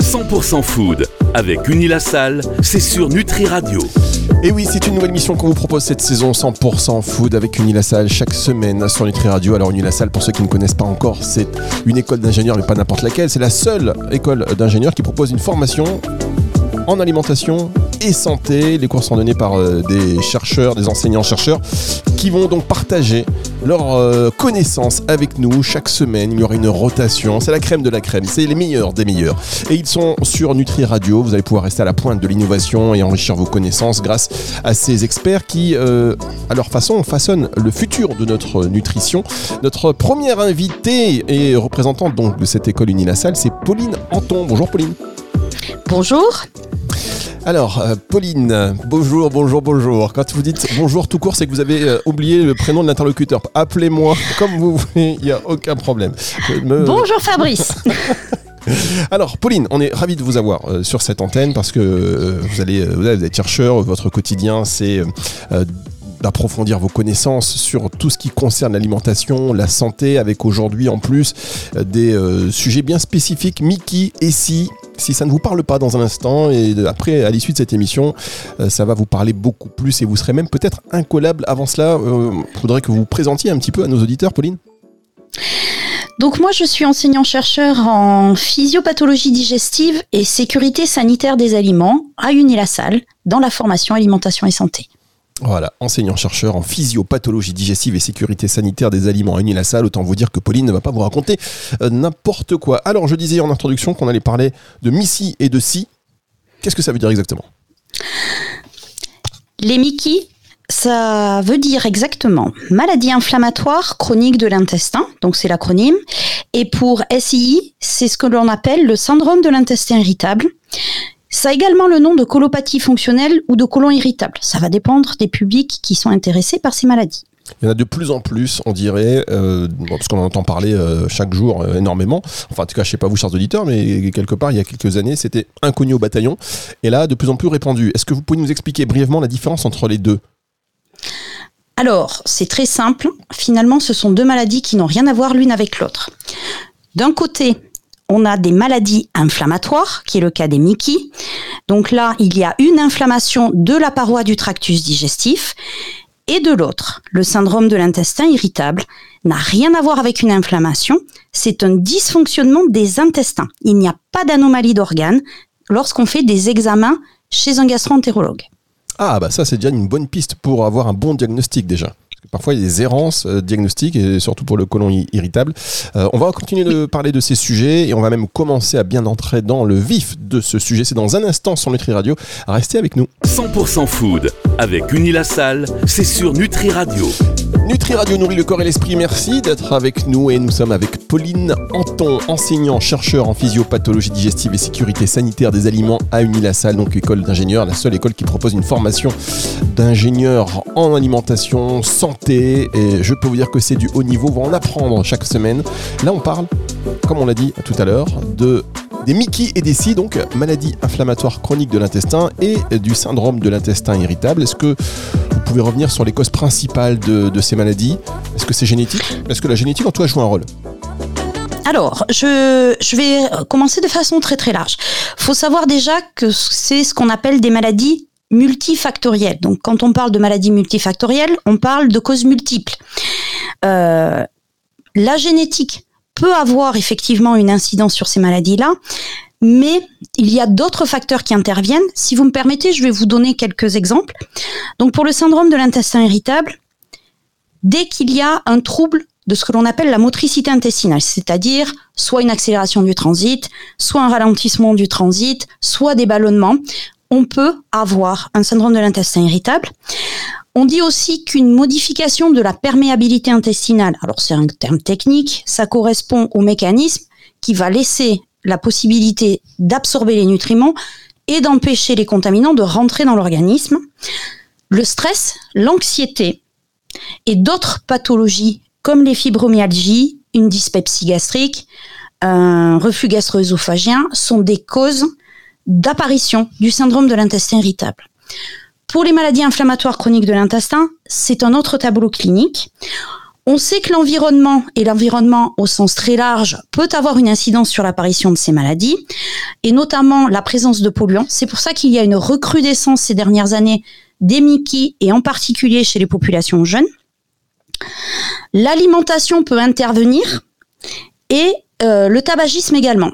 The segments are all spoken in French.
100% food avec Unilassal, c'est sur Nutri Radio. Et oui, c'est une nouvelle mission qu'on vous propose cette saison 100% food avec Unilassal chaque semaine sur Nutri Radio. Alors Unilassal, pour ceux qui ne connaissent pas encore, c'est une école d'ingénieurs, mais pas n'importe laquelle. C'est la seule école d'ingénieurs qui propose une formation en alimentation et santé. Les cours sont donnés par euh, des chercheurs, des enseignants-chercheurs qui vont donc partager leurs euh, connaissances avec nous chaque semaine. Il y aura une rotation. C'est la crème de la crème. C'est les meilleurs des meilleurs. Et ils sont sur Nutri Radio. Vous allez pouvoir rester à la pointe de l'innovation et enrichir vos connaissances grâce à ces experts qui, euh, à leur façon, façonnent le futur de notre nutrition. Notre première invitée et représentante donc de cette école Unilassal, c'est Pauline Anton. Bonjour Pauline. Bonjour. Alors, euh, Pauline, bonjour, bonjour, bonjour. Quand vous dites bonjour tout court, c'est que vous avez euh, oublié le prénom de l'interlocuteur. Appelez-moi comme vous voulez, il n'y a aucun problème. Bonjour Fabrice. Alors, Pauline, on est ravi de vous avoir euh, sur cette antenne parce que vous, allez, vous êtes chercheur, votre quotidien, c'est d'approfondir vos connaissances sur tout ce qui concerne l'alimentation, la santé, avec aujourd'hui en plus des sujets bien spécifiques, Mickey et si ça ne vous parle pas dans un instant, et après, à l'issue de cette émission, euh, ça va vous parler beaucoup plus et vous serez même peut-être incollable. Avant cela, il euh, faudrait que vous vous présentiez un petit peu à nos auditeurs, Pauline. Donc moi, je suis enseignant-chercheur en physiopathologie digestive et sécurité sanitaire des aliments à Unilassal, dans la formation alimentation et santé. Voilà, enseignant-chercheur en physiopathologie digestive et sécurité sanitaire des aliments à la. Autant vous dire que Pauline ne va pas vous raconter euh, n'importe quoi. Alors, je disais en introduction qu'on allait parler de Missy et de Si. Qu'est-ce que ça veut dire exactement? Les Mickey, ça veut dire exactement maladie inflammatoire chronique de l'intestin, donc c'est l'acronyme. Et pour SII, c'est ce que l'on appelle le syndrome de l'intestin irritable. Ça a également le nom de colopathie fonctionnelle ou de colon irritable. Ça va dépendre des publics qui sont intéressés par ces maladies. Il y en a de plus en plus, on dirait, euh, parce qu'on en entend parler euh, chaque jour euh, énormément. Enfin, en tout cas, je sais pas vous, chers auditeurs, mais quelque part, il y a quelques années, c'était inconnu au bataillon. Et là, de plus en plus répandu. Est-ce que vous pouvez nous expliquer brièvement la différence entre les deux? Alors, c'est très simple. Finalement, ce sont deux maladies qui n'ont rien à voir l'une avec l'autre. D'un côté, on a des maladies inflammatoires, qui est le cas des Mickey. Donc là, il y a une inflammation de la paroi du tractus digestif. Et de l'autre, le syndrome de l'intestin irritable n'a rien à voir avec une inflammation, c'est un dysfonctionnement des intestins. Il n'y a pas d'anomalie d'organes lorsqu'on fait des examens chez un gastroentérologue. Ah bah ça c'est déjà une bonne piste pour avoir un bon diagnostic déjà. Parfois, il y a des errances euh, diagnostiques, et surtout pour le côlon irritable. Euh, on va continuer de parler de ces sujets et on va même commencer à bien entrer dans le vif de ce sujet. C'est dans un instant sur Nutri Radio. Restez avec nous. 100% food avec Unilassal, c'est sur Nutri Radio. Nutri Radio nourrit le corps et l'esprit. Merci d'être avec nous et nous sommes avec Pauline Anton, enseignant, chercheur en physiopathologie digestive et sécurité sanitaire des aliments à Unilassal, donc école d'ingénieur, la seule école qui propose une formation d'ingénieur en alimentation, Et je peux vous dire que c'est du haut niveau. On va en apprendre chaque semaine. Là, on parle, comme on l'a dit tout à l'heure, de des Mickey et des Si, donc maladie inflammatoire chronique de l'intestin et du syndrome de l'intestin irritable. Est-ce que vous pouvez revenir sur les causes principales de, ces maladies? Est-ce que c'est génétique? Est-ce que la génétique en toi joue un rôle? Alors, je, je, vais commencer de façon très très large. Faut savoir déjà que c'est ce qu'on appelle des maladies multifactorielles. Donc, quand on parle de maladies multifactorielles, on parle de causes multiples. Euh, la génétique peut avoir effectivement une incidence sur ces maladies-là, mais il y a d'autres facteurs qui interviennent. Si vous me permettez, je vais vous donner quelques exemples. Donc pour le syndrome de l'intestin irritable, dès qu'il y a un trouble de ce que l'on appelle la motricité intestinale, c'est-à-dire soit une accélération du transit, soit un ralentissement du transit, soit des ballonnements, on peut avoir un syndrome de l'intestin irritable. On dit aussi qu'une modification de la perméabilité intestinale, alors c'est un terme technique, ça correspond au mécanisme qui va laisser la possibilité d'absorber les nutriments et d'empêcher les contaminants de rentrer dans l'organisme. Le stress, l'anxiété et d'autres pathologies comme les fibromyalgies, une dyspepsie gastrique, un reflux gastro-œsophagien sont des causes d'apparition du syndrome de l'intestin irritable. Pour les maladies inflammatoires chroniques de l'intestin, c'est un autre tableau clinique. On sait que l'environnement, et l'environnement au sens très large, peut avoir une incidence sur l'apparition de ces maladies, et notamment la présence de polluants. C'est pour ça qu'il y a une recrudescence ces dernières années des Mickey, et en particulier chez les populations jeunes. L'alimentation peut intervenir, et euh, le tabagisme également.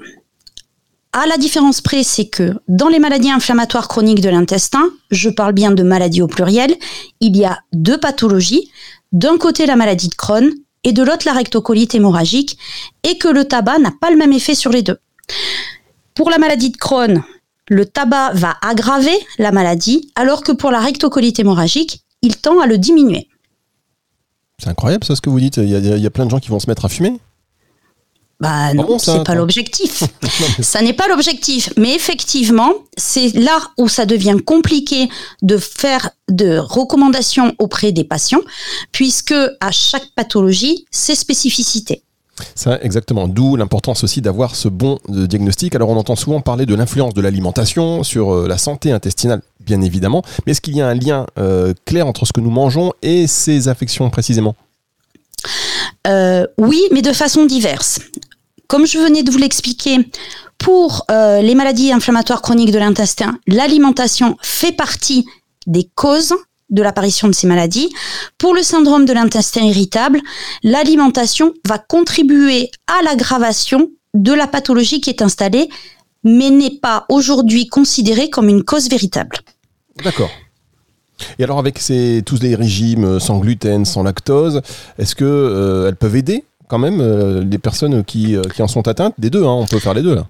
À la différence près, c'est que dans les maladies inflammatoires chroniques de l'intestin, je parle bien de maladies au pluriel, il y a deux pathologies. D'un côté la maladie de Crohn et de l'autre la rectocolite hémorragique, et que le tabac n'a pas le même effet sur les deux. Pour la maladie de Crohn, le tabac va aggraver la maladie, alors que pour la rectocolite hémorragique, il tend à le diminuer. C'est incroyable ça ce que vous dites. Il y, il y a plein de gens qui vont se mettre à fumer. Bah non, c'est pas l'objectif. ça n'est pas l'objectif. Mais effectivement, c'est là où ça devient compliqué de faire de recommandations auprès des patients, puisque à chaque pathologie, ses spécificités. Ça, exactement. D'où l'importance aussi d'avoir ce bon euh, diagnostic. Alors, on entend souvent parler de l'influence de l'alimentation sur euh, la santé intestinale, bien évidemment. Mais est-ce qu'il y a un lien euh, clair entre ce que nous mangeons et ces affections précisément? Euh, oui, mais de façon diverse. Comme je venais de vous l'expliquer, pour euh, les maladies inflammatoires chroniques de l'intestin, l'alimentation fait partie des causes de l'apparition de ces maladies. Pour le syndrome de l'intestin irritable, l'alimentation va contribuer à l'aggravation de la pathologie qui est installée, mais n'est pas aujourd'hui considérée comme une cause véritable. D'accord. Et alors avec tous les régimes sans gluten, sans lactose, est-ce que euh, elles peuvent aider quand même euh, les personnes qui, euh, en sont atteintes? Des deux, hein, on peut faire les deux là.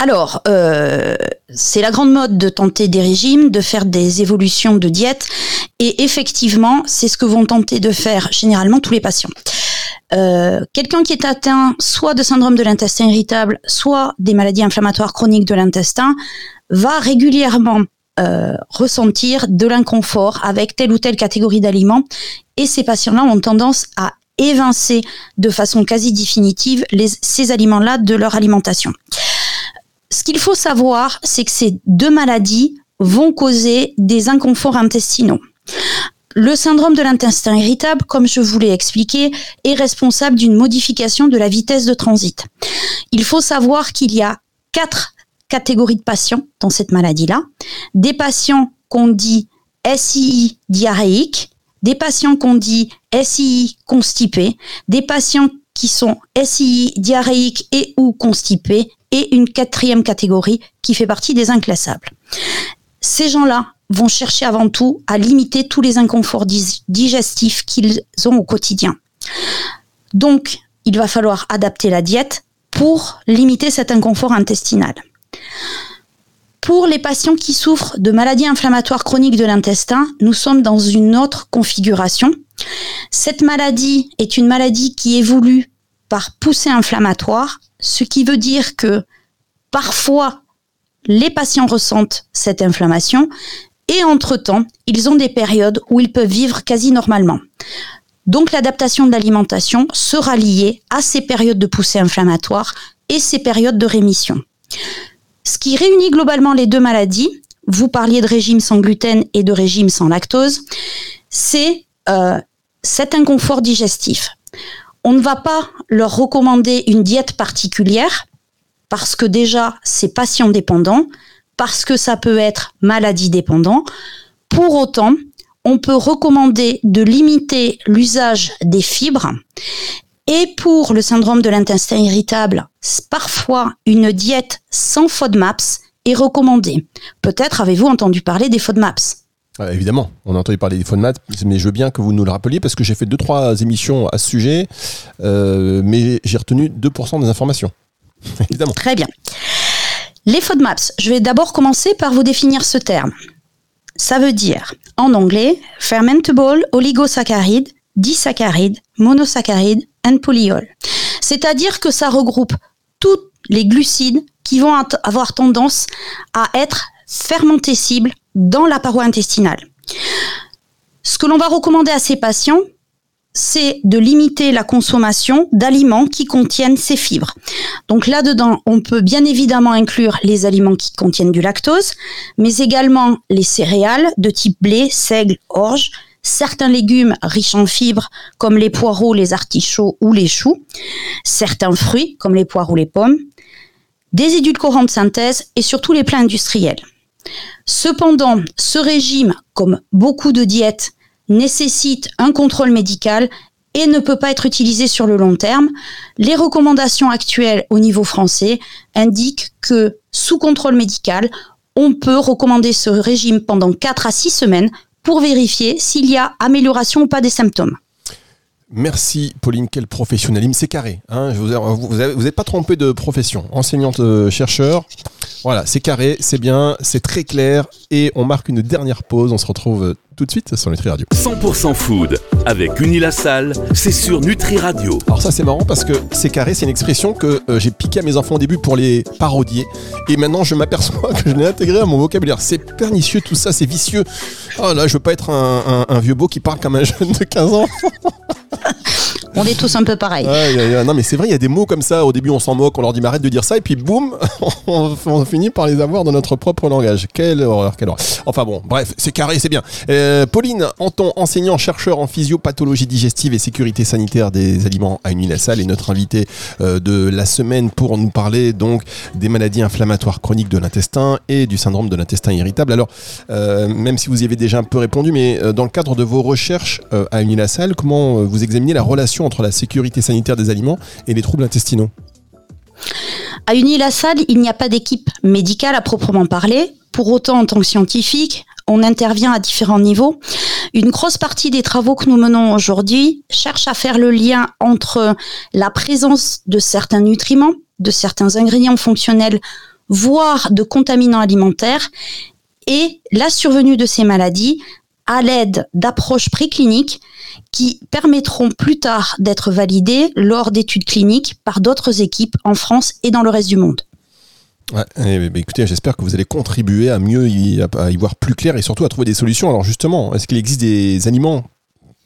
Alors, euh, c'est la grande mode de tenter des régimes, de faire des évolutions de diète, et effectivement, c'est ce que vont tenter de faire généralement tous les patients. Euh, Quelqu'un qui est atteint soit de syndrome de l'intestin irritable, soit des maladies inflammatoires chroniques de l'intestin, va régulièrement euh, ressentir de l'inconfort avec telle ou telle catégorie d'aliments, et ces patients-là ont tendance à évincer de façon quasi définitive ces aliments-là de leur alimentation. Ce qu'il faut savoir, c'est que ces deux maladies vont causer des inconforts intestinaux. Le syndrome de l'intestin irritable, comme je vous l'ai expliqué, est responsable d'une modification de la vitesse de transit. Il faut savoir qu'il y a quatre catégories de patients dans cette maladie-là. Des patients qu'on dit SII diarrhéiques, des patients qu'on dit SII constipés, des patients qui sont SII diarrhéiques et ou constipés, et une quatrième catégorie qui fait partie des inclassables. Ces gens-là vont chercher avant tout à limiter tous les inconforts digestifs qu'ils ont au quotidien. Donc, il va falloir adapter la diète pour limiter cet inconfort intestinal. Pour les patients qui souffrent de maladies inflammatoires chroniques de l'intestin, nous sommes dans une autre configuration. Cette maladie est une maladie qui évolue par poussée inflammatoire, ce qui veut dire que parfois les patients ressentent cette inflammation et entre-temps, ils ont des périodes où ils peuvent vivre quasi normalement. Donc l'adaptation de l'alimentation sera liée à ces périodes de poussée inflammatoire et ces périodes de rémission. Ce qui réunit globalement les deux maladies, vous parliez de régime sans gluten et de régime sans lactose, c'est euh, cet inconfort digestif. On ne va pas leur recommander une diète particulière parce que déjà c'est patient dépendant, parce que ça peut être maladie dépendant. Pour autant, on peut recommander de limiter l'usage des fibres et pour le syndrome de l'intestin irritable, parfois une diète sans FODMAPs est recommandée. Peut-être avez-vous entendu parler des FODMAPs ah, évidemment, on a entendu parler des FODMAPs, mais je veux bien que vous nous le rappeliez parce que j'ai fait deux trois émissions à ce sujet, euh, mais j'ai retenu 2% des informations. évidemment. Très bien. Les FODMAPs, je vais d'abord commencer par vous définir ce terme. Ça veut dire, en anglais, fermentable oligosaccharide, disaccharides, monosaccharides and polyol. C'est-à-dire que ça regroupe tous les glucides qui vont avoir tendance à être fermentescibles dans la paroi intestinale. Ce que l'on va recommander à ces patients, c'est de limiter la consommation d'aliments qui contiennent ces fibres. Donc là-dedans, on peut bien évidemment inclure les aliments qui contiennent du lactose, mais également les céréales de type blé, seigle, orge, certains légumes riches en fibres comme les poireaux, les artichauts ou les choux, certains fruits comme les poires ou les pommes, des édulcorants de synthèse et surtout les plats industriels. Cependant, ce régime, comme beaucoup de diètes, nécessite un contrôle médical et ne peut pas être utilisé sur le long terme. Les recommandations actuelles au niveau français indiquent que sous contrôle médical, on peut recommander ce régime pendant 4 à 6 semaines pour vérifier s'il y a amélioration ou pas des symptômes. Merci Pauline, quel professionnalisme, c'est carré. Hein, vous n'êtes pas trompé de profession, enseignante euh, chercheur. Voilà, c'est carré, c'est bien, c'est très clair et on marque une dernière pause. On se retrouve tout de suite sur Nutri Radio. 100% food avec Unilassal, c'est sur Nutri Radio. Alors ça c'est marrant parce que c'est carré, c'est une expression que euh, j'ai piqué à mes enfants au début pour les parodier et maintenant je m'aperçois que je l'ai intégré à mon vocabulaire. C'est pernicieux tout ça, c'est vicieux. Oh là, je veux pas être un, un vieux beau qui parle comme un jeune de 15 ans. On est tous un peu pareils. non, mais c'est vrai, il y a des mots comme ça. Au début, on s'en moque, on leur dit arrête de dire ça, et puis boum, on, finit par les avoir dans notre propre langage. Quelle horreur, quelle horreur. Enfin bon, bref, c'est carré, c'est bien. Euh, Pauline Anton, enseignant, chercheur en physiopathologie digestive et sécurité sanitaire des aliments à Unilassal, est notre invité euh, de la semaine pour nous parler donc des maladies inflammatoires chroniques de l'intestin et du syndrome de l'intestin irritable. Alors, euh, même si vous y avez déjà un peu répondu, mais dans le cadre de vos recherches à Unilassal, comment vous examinez la relation entre la sécurité sanitaire des aliments et les troubles intestinaux À Unilassal, il n'y a pas d'équipe médicale à proprement parler. Pour autant, en tant que scientifique, on intervient à différents niveaux. Une grosse partie des travaux que nous menons aujourd'hui cherche à faire le lien entre la présence de certains nutriments, de certains ingrédients fonctionnels, voire de contaminants alimentaires, et la survenue de ces maladies à l'aide d'approches précliniques qui permettront plus tard d'être validées lors d'études cliniques par d'autres équipes en France et dans le reste du monde. Eh, écoutez, j'espère que vous allez contribuer à mieux y, voir plus clair et surtout à trouver des solutions. Alors justement, est-ce qu'il existe des aliments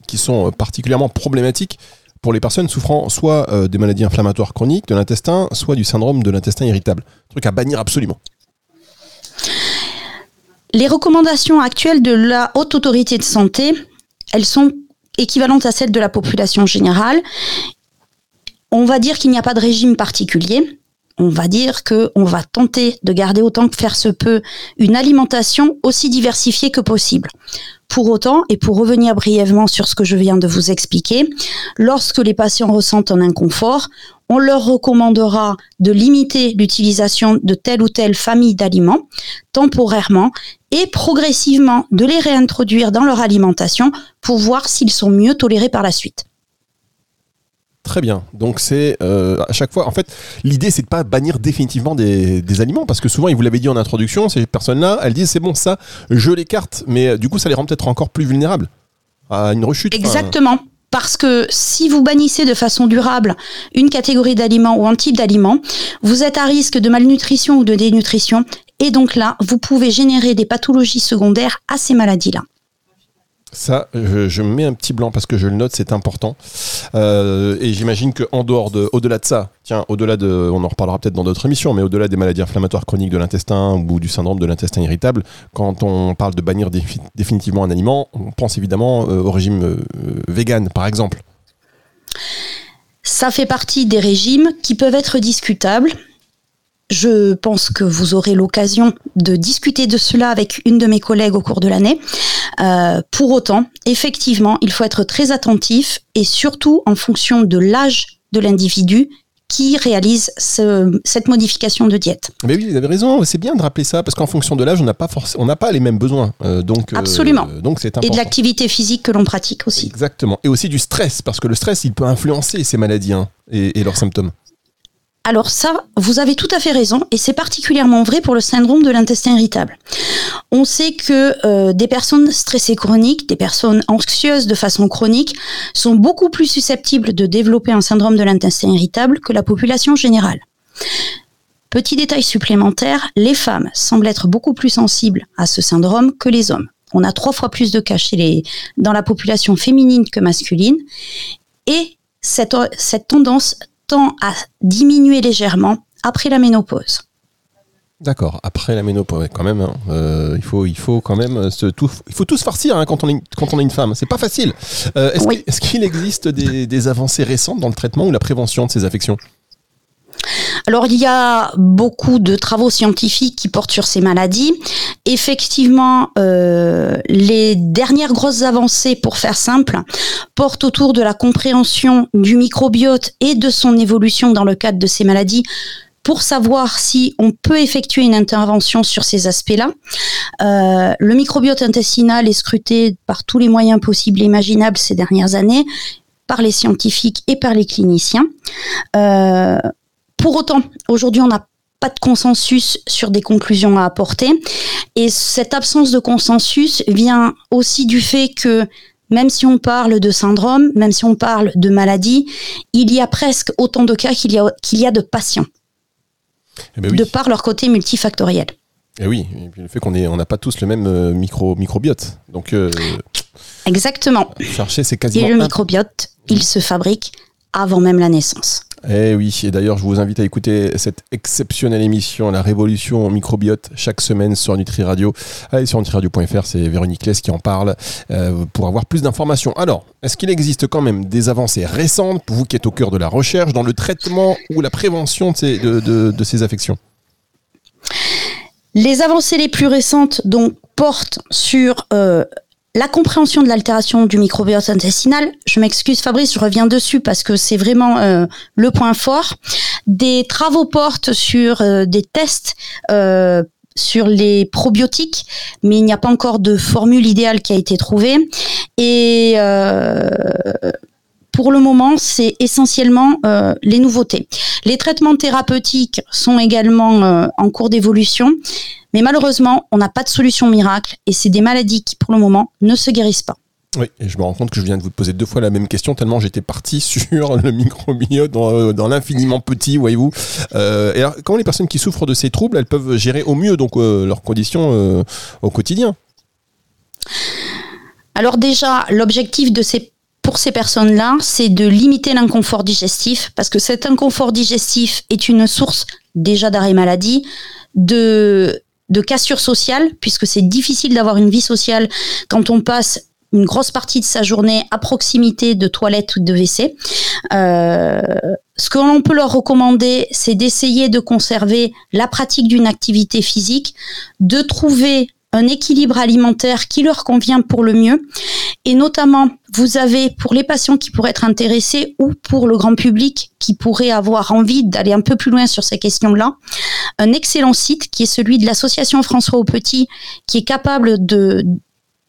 qui sont particulièrement problématiques pour les personnes souffrant soit euh, des maladies inflammatoires chroniques de l'intestin, soit du syndrome de l'intestin irritable? Truc à bannir absolument. Les recommandations actuelles de la Haute Autorité de Santé, elles sont équivalentes à celles de la population générale. On va dire qu'il n'y a pas de régime particulier. On va dire que on va tenter de garder autant que faire se peut une alimentation aussi diversifiée que possible. Pour autant, et pour revenir brièvement sur ce que je viens de vous expliquer, lorsque les patients ressentent un inconfort, on leur recommandera de limiter l'utilisation de telle ou telle famille d'aliments temporairement et progressivement de les réintroduire dans leur alimentation pour voir s'ils sont mieux tolérés par la suite. Très bien. Donc c'est euh, à chaque fois, en fait, l'idée c'est de pas bannir définitivement des, aliments parce que souvent, il vous l'avait dit en introduction, ces personnes-là, elles disent c'est bon ça, je l'écarte, mais euh, du coup ça les rend peut-être encore plus vulnérables à une rechute. Exactement. Parce que si vous bannissez de façon durable une catégorie d'aliments ou un type d'aliments, vous êtes à risque de malnutrition ou de dénutrition. Et donc là, vous pouvez générer des pathologies secondaires à ces maladies-là. Ça, je, mets un petit blanc parce que je le note, c'est important. Euh, et j'imagine qu'en dehors de, au-delà de ça, tiens, au-delà de, on en reparlera peut-être dans d'autres émissions, mais au-delà des maladies inflammatoires chroniques de l'intestin ou du syndrome de l'intestin irritable, quand on parle de bannir définitivement un aliment, on pense évidemment euh, au régime euh, vegan, par exemple. Ça fait partie des régimes qui peuvent être discutables je pense que vous aurez l'occasion de discuter de cela avec une de mes collègues au cours de l'année. Euh, pour autant, effectivement, il faut être très attentif et surtout en fonction de l'âge de l'individu qui réalise cette modification de diète. Mais oui, vous avez raison, c'est bien de rappeler ça parce qu'en fonction de l'âge, on n'a pas on n'a pas les mêmes besoins. Euh, donc euh, absolument. donc c'est Et de l'activité physique que l'on pratique aussi. Exactement. Et aussi du stress parce que le stress, il peut influencer ces maladies hein, et leurs symptômes. Alors ça, vous avez tout à fait raison, et c'est particulièrement vrai pour le syndrome de l'intestin irritable. On sait que euh, des personnes stressées chroniques, des personnes anxieuses de façon chronique, sont beaucoup plus susceptibles de développer un syndrome de l'intestin irritable que la population générale. Petit détail supplémentaire, les femmes semblent être beaucoup plus sensibles à ce syndrome que les hommes. On a trois fois plus de cas chez les, dans la population féminine que masculine. Et cette, cette tendance tend à diminuer légèrement après la ménopause. D'accord. Après la ménopause, quand même, hein, euh, il faut, il faut quand même se tout, il faut tout se farcir hein, quand on est, quand on est une femme. C'est pas facile. Euh, est-ce, qu'il, existe des, des, avancées récentes dans le traitement ou la prévention de ces affections? Alors il y a beaucoup de travaux scientifiques qui portent sur ces maladies. Effectivement, euh, les dernières grosses avancées, pour faire simple, portent autour de la compréhension du microbiote et de son évolution dans le cadre de ces maladies pour savoir si on peut effectuer une intervention sur ces aspects-là. Euh, le microbiote intestinal est scruté par tous les moyens possibles et imaginables ces dernières années par les scientifiques et par les cliniciens. Euh, pour autant, aujourd'hui, on n'a pas de consensus sur des conclusions à apporter. Et cette absence de consensus vient aussi du fait que même si on parle de syndrome, même si on parle de maladie, il y a presque autant de cas qu'il y a, qu'il y a de patients. Eh ben de par leur côté multifactoriel. Et eh oui, le fait qu'on on n'a pas tous le même euh, micro, microbiote. Donc, euh, Exactement. Chercher, c'est quasiment. Et le microbiote, il se fabrique avant même la naissance. Eh oui, et d'ailleurs, je vous invite à écouter cette exceptionnelle émission, La Révolution microbiote, chaque semaine sur Nutri Radio. Allez sur nutriradio.fr, c'est Véronique Lès qui en parle euh, pour avoir plus d'informations. Alors, est-ce qu'il existe quand même des avancées récentes, pour vous qui êtes au cœur de la recherche, dans le traitement ou la prévention de ces, affections? Les avancées les plus récentes donc, portent sur euh, la compréhension de l'altération du microbiote intestinal, je m'excuse Fabrice, je reviens dessus parce que c'est vraiment euh, le point fort. Des travaux portent sur euh, des tests euh, sur les probiotiques, mais il n'y a pas encore de formule idéale qui a été trouvée. Et pour le moment, c'est essentiellement les nouveautés. Les traitements thérapeutiques sont également en cours d'évolution, mais malheureusement, on n'a pas de solution miracle et c'est des maladies qui, pour le moment, ne se guérissent pas. Oui, et je me rends compte que je viens de vous poser deux fois la même question, tellement j'étais parti sur le microbiote dans, euh, dans l'infiniment petit, voyez-vous. Euh, et alors, comment les personnes qui souffrent de ces troubles, elles peuvent gérer au mieux donc euh, leurs conditions au quotidien? Alors déjà, l'objectif de ces pour ces personnes-là, c'est de limiter l'inconfort digestif, parce que cet inconfort digestif est une source déjà d'arrêt maladie, de de cassure sociale, puisque c'est difficile d'avoir une vie sociale quand on passe une grosse partie de sa journée à proximité de toilettes ou de WC. Euh, ce que l'on peut leur recommander, c'est d'essayer de conserver la pratique d'une activité physique, de trouver un équilibre alimentaire qui leur convient pour le mieux. Et notamment, vous avez pour les patients qui pourraient être intéressés ou pour le grand public qui pourrait avoir envie d'aller un peu plus loin sur ces questions-là, un excellent site qui est celui de l'association François au Petit, qui est capable de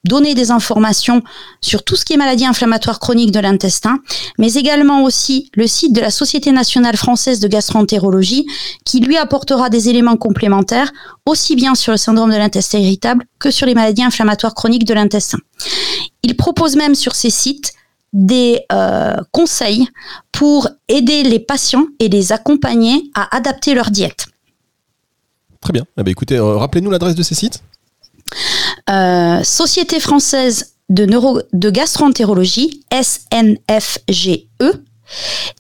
donner des informations sur tout ce qui est maladie inflammatoire chronique de l'intestin, mais également aussi le site de la Société nationale française de gastroentérologie qui lui apportera des éléments complémentaires aussi bien sur le syndrome de l'intestin irritable que sur les maladies inflammatoires chroniques de l'intestin. Il propose même sur ces sites des euh, conseils pour aider les patients et les accompagner à adapter leur diète. Très bien. Eh bien écoutez, euh, rappelez-nous l'adresse de ces sites. Euh, Société française de, gastroentérologie, SNFGE,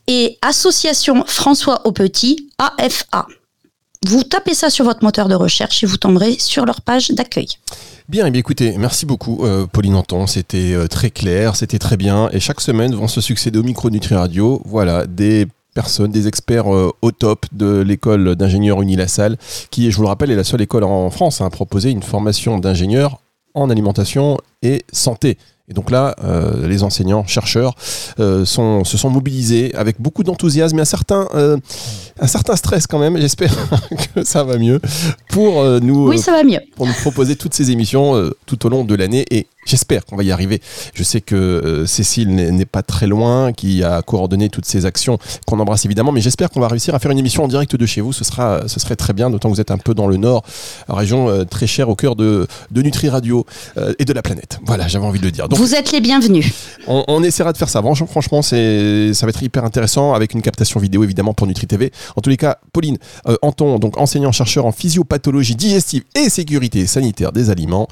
et Association François Aupetit, AFA. Vous tapez ça sur votre moteur de recherche et vous tomberez sur leur page d'accueil. Bien, et eh bien écoutez, merci beaucoup euh, Pauline Anton, c'était euh, très clair, c'était très bien, et chaque semaine vont se succéder au micro Nutri Radio, voilà, des personnes, des experts au top de l'école d'ingénieurs Unilassal, qui, je vous le rappelle, est la seule école en France à proposer une formation d'ingénieur en alimentation et santé. Et donc là, euh, les enseignants, chercheurs euh, sont, se sont mobilisés avec beaucoup d'enthousiasme et un certain, euh, un certain stress quand même. J'espère que ça va mieux pour nous. Oui, ça va mieux. Pour nous proposer toutes ces émissions tout au long de l'année et J'espère qu'on va y arriver. Je sais que euh, Cécile n'est pas très loin, qui a coordonné toutes ces actions, qu'on embrasse évidemment, mais j'espère qu'on va réussir à faire une émission en direct de chez vous. Ce, sera, ce serait très bien, d'autant que vous êtes un peu dans le nord, région euh, très chère au cœur de, de Nutri Radio euh, et de la planète. Voilà, j'avais envie de le dire. Donc, vous êtes les bienvenus. On, on essaiera de faire ça. Franchement, c'est, ça va être hyper intéressant avec une captation vidéo évidemment pour Nutri TV. En tous les cas, Pauline Anton, donc enseignant-chercheur en physiopathologie digestive et sécurité sanitaire des aliments,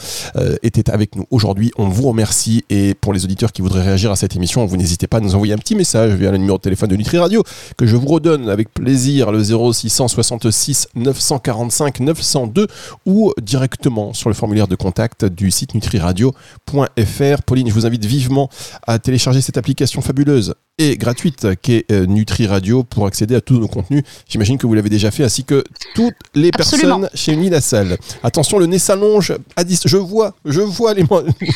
était avec nous aujourd'hui. On vous remercie et pour les auditeurs qui voudraient réagir à cette émission, vous n'hésitez pas à nous envoyer un petit message via le numéro de téléphone de Nutri Radio que je vous redonne avec plaisir le 0666 945 902 ou directement sur le formulaire de contact du site nutriradio.fr. Pauline, je vous invite vivement à télécharger cette application fabuleuse et gratuite qu'est euh, Nutri Radio pour accéder à tous nos contenus. J'imagine que vous l'avez déjà fait, ainsi que toutes les personnes chez Uni Salle. Attention, le nez s'allonge à 10. Je vois, je vois les.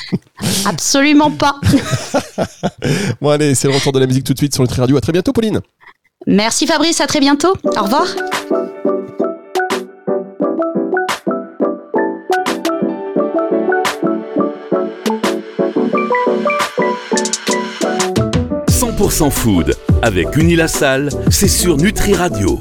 Absolument pas. bon, allez, c'est le retour de la musique tout de suite sur Nutri Radio. À très bientôt, Pauline. Merci Fabrice, à très bientôt. Au revoir. Food avec Unilassal, c'est sur Nutri Radio.